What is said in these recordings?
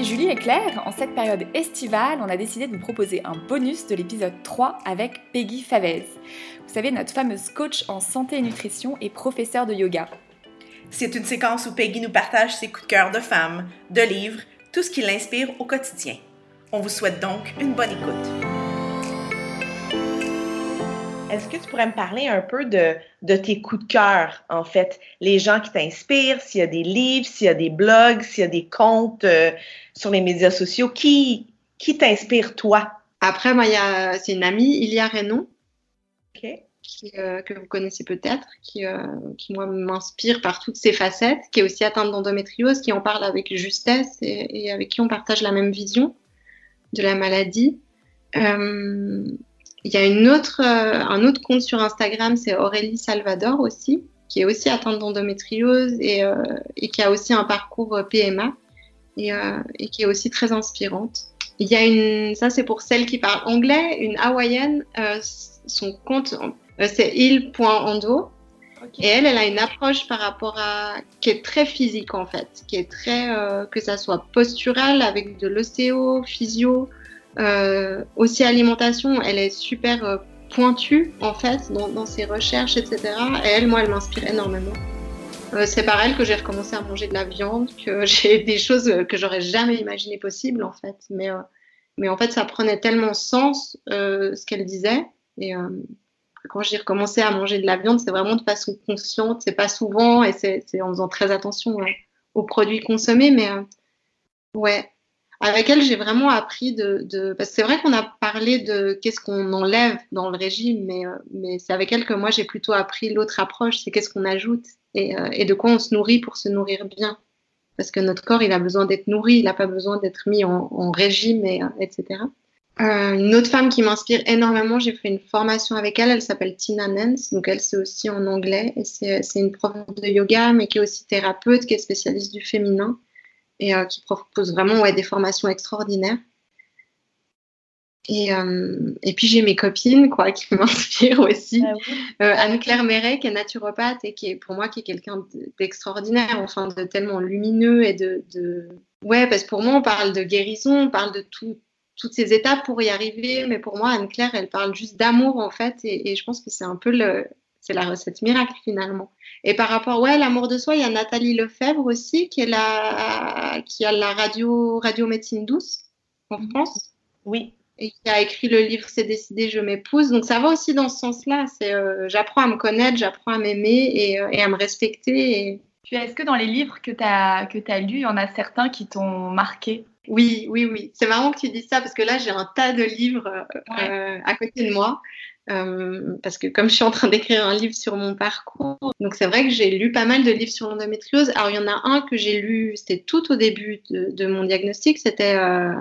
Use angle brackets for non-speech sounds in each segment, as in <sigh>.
est claire, en cette période estivale, on a décidé de vous proposer un bonus de l'épisode 3 avec Peggy Favez. Vous savez, notre fameuse coach en santé et nutrition et professeure de yoga. C'est une séquence où Peggy nous partage ses coups de cœur de femme, de livres, tout ce qui l'inspire au quotidien. On vous souhaite donc une bonne écoute. Est-ce que tu pourrais me parler un peu de, de tes coups de cœur, en fait? Les gens qui t'inspirent, s'il y a des livres, s'il y a des blogs, s'il y a des comptes euh, sur les médias sociaux, qui, qui t'inspire toi? Après, moi, c'est une amie, Ilia Renon, qui, euh, que vous connaissez peut-être, qui, euh, qui moi m'inspire par toutes ses facettes, qui est aussi atteinte d'endométriose, qui en parle avec justesse et, et, avec qui on partage la même vision de la maladie. Euh, il y a une autre, euh, un autre compte sur Instagram, c'est Aurélie Salvador aussi, qui est aussi atteinte d'endométriose et, euh, et, qui a aussi un parcours PMA et, euh, et, qui est aussi très inspirante. Il y a une, ça c'est pour celles qui parlent anglais, une hawaïenne, euh, son compte euh, c'est il.ando. Okay. Et elle, elle a une approche par rapport à qui est très physique en fait, qui est très euh, que ça soit postural avec de l'ostéo, physio, euh, aussi alimentation, elle est super euh, pointue en fait dans, dans, ses recherches, etc. Et elle, moi, elle m'inspire énormément. Euh, c'est par elle que j'ai recommencé à manger de la viande, que <laughs> j'ai des choses que j'aurais jamais imaginé possible en fait. Mais, euh, mais en fait, ça prenait tellement sens euh, ce qu'elle disait. Et quand j'ai recommencé à manger de la viande, c'est vraiment de façon consciente, c'est pas souvent et c'est en faisant très attention aux produits consommés. Mais ouais, avec elle, j'ai vraiment appris de, de... parce que c'est vrai qu'on a parlé de qu'est-ce qu'on enlève dans le régime, mais, euh, mais c'est avec elle que moi j'ai plutôt appris l'autre approche, c'est qu'est-ce qu'on ajoute et, euh, et, de quoi on se nourrit pour se nourrir bien. Parce que notre corps, il a besoin d'être nourri, il n'a pas besoin d'être mis en, en, régime, et, euh, etc. une autre femme qui m'inspire énormément, j'ai fait une formation avec elle, elle s'appelle Tina Nance, donc elle c'est aussi en anglais, et c'est une prof de yoga, mais qui est aussi thérapeute, qui est spécialiste du féminin et euh, qui propose vraiment ouais, des formations extraordinaires. Et, euh, et puis j'ai mes copines quoi qui <laughs> m'inspirent aussi. Ah oui. euh, Anne-Claire Méret qui est naturopathe et qui est pour moi qui est quelqu'un d'extraordinaire, enfin de tellement lumineux et de, de, ouais parce que pour moi on parle de guérison, on parle de tout, toutes ces étapes pour y arriver, mais pour moi Anne-Claire elle parle juste d'amour en fait et, et, je pense que c'est un peu le c'est la recette miracle finalement. Et par rapport, ouais, l'amour de soi, il y a Nathalie Lefebvre aussi, qui, est la, qui a la radio, radio médecine douce en France. Oui. Et qui a écrit le livre C'est décidé, je m'épouse. Donc ça va aussi dans ce sens-là. C'est, euh, j'apprends à me connaître, j'apprends à m'aimer et, euh, et, à me respecter. Et... Puis est-ce que dans les livres que tu as, que as lus, il y en a certains qui t'ont marqué? Oui, oui, oui. C'est marrant que tu dises ça parce que là, j'ai un tas de livres ouais. euh, à côté de moi. Euh, parce que comme je suis en train d'écrire un livre sur mon parcours, donc c'est vrai que j'ai lu pas mal de livres sur l'endométriose. Alors il y en a un que j'ai lu, c'était tout au début de, mon diagnostic, c'était euh,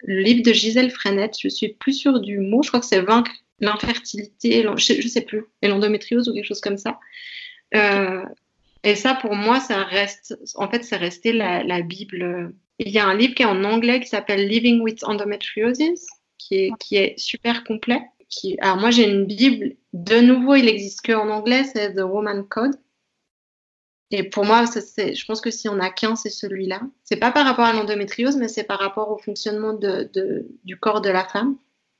le livre de Gisèle Frenette. Je suis plus sûre du mot, je crois que c'est Vaincre l'infertilité, je, je, sais plus, et l'endométriose ou quelque chose comme ça. Euh, et ça, pour moi, ça reste, en fait, c'est resté la, Bible. Il y a un livre qui est en anglais qui s'appelle Living with Endometriosis, qui est super complet. Alors moi, j'ai une Bible. De nouveau, il existe que en anglais, c'est The Woman Code. Et pour moi, ça, je pense que si on a qu'un, c'est celui-là. C'est pas par rapport à l'endométriose, mais c'est par rapport au fonctionnement de, du corps de la femme.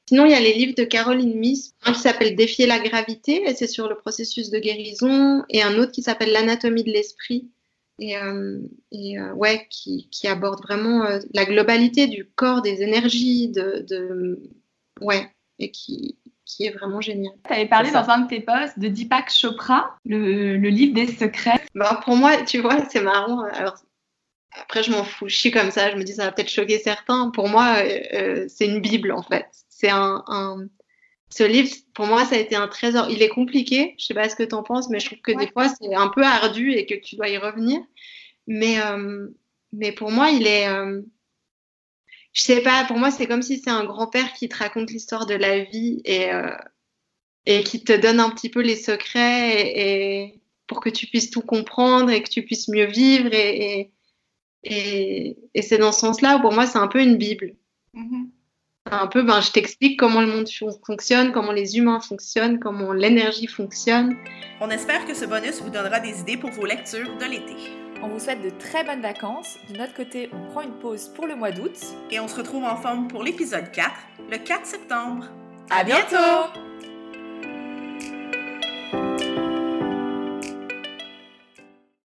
Sinon, il y a les livres de Caroline Miss, un qui s'appelle Défier la gravité, et c'est sur le processus de guérison, et un autre qui s'appelle L'anatomie de l'esprit, et, euh, euh, ouais, qui, qui, aborde vraiment euh, la globalité du corps, des énergies, de ouais, et qui, qui est vraiment génial. Tu avais parlé dans un de tes posts de Deepak Chopra, le, le livre des secrets. Bah, pour moi, tu vois, c'est marrant. Alors, après, je m'en fous. Je suis comme ça. Je me dis, ça va peut-être choquer certains. Pour moi, euh, c'est une Bible, en fait. C'est un, un, Ce livre, pour moi, ça a été un trésor. Il est compliqué. Je sais pas ce que tu en penses, mais je trouve que ouais. des fois, c'est un peu ardu et que tu dois y revenir. Mais, euh, mais pour moi, il est. Euh, je sais pas, pour moi, c'est comme si c'est un grand-père qui te raconte l'histoire de la vie et, euh, et qui te donne un petit peu les secrets et, et, pour que tu puisses tout comprendre et que tu puisses mieux vivre. Et, et, et c'est dans ce sens-là où pour moi, c'est un peu une Bible. Mm -hmm. un peu, ben, je t'explique comment le monde fonctionne, comment les humains fonctionnent, comment l'énergie fonctionne. On espère que ce bonus vous donnera des idées pour vos lectures de l'été. On vous souhaite de très bonnes vacances. De notre côté, on prend une pause pour le mois d'août. Et on se retrouve en forme pour l'épisode 4, le 4 septembre. À bientôt!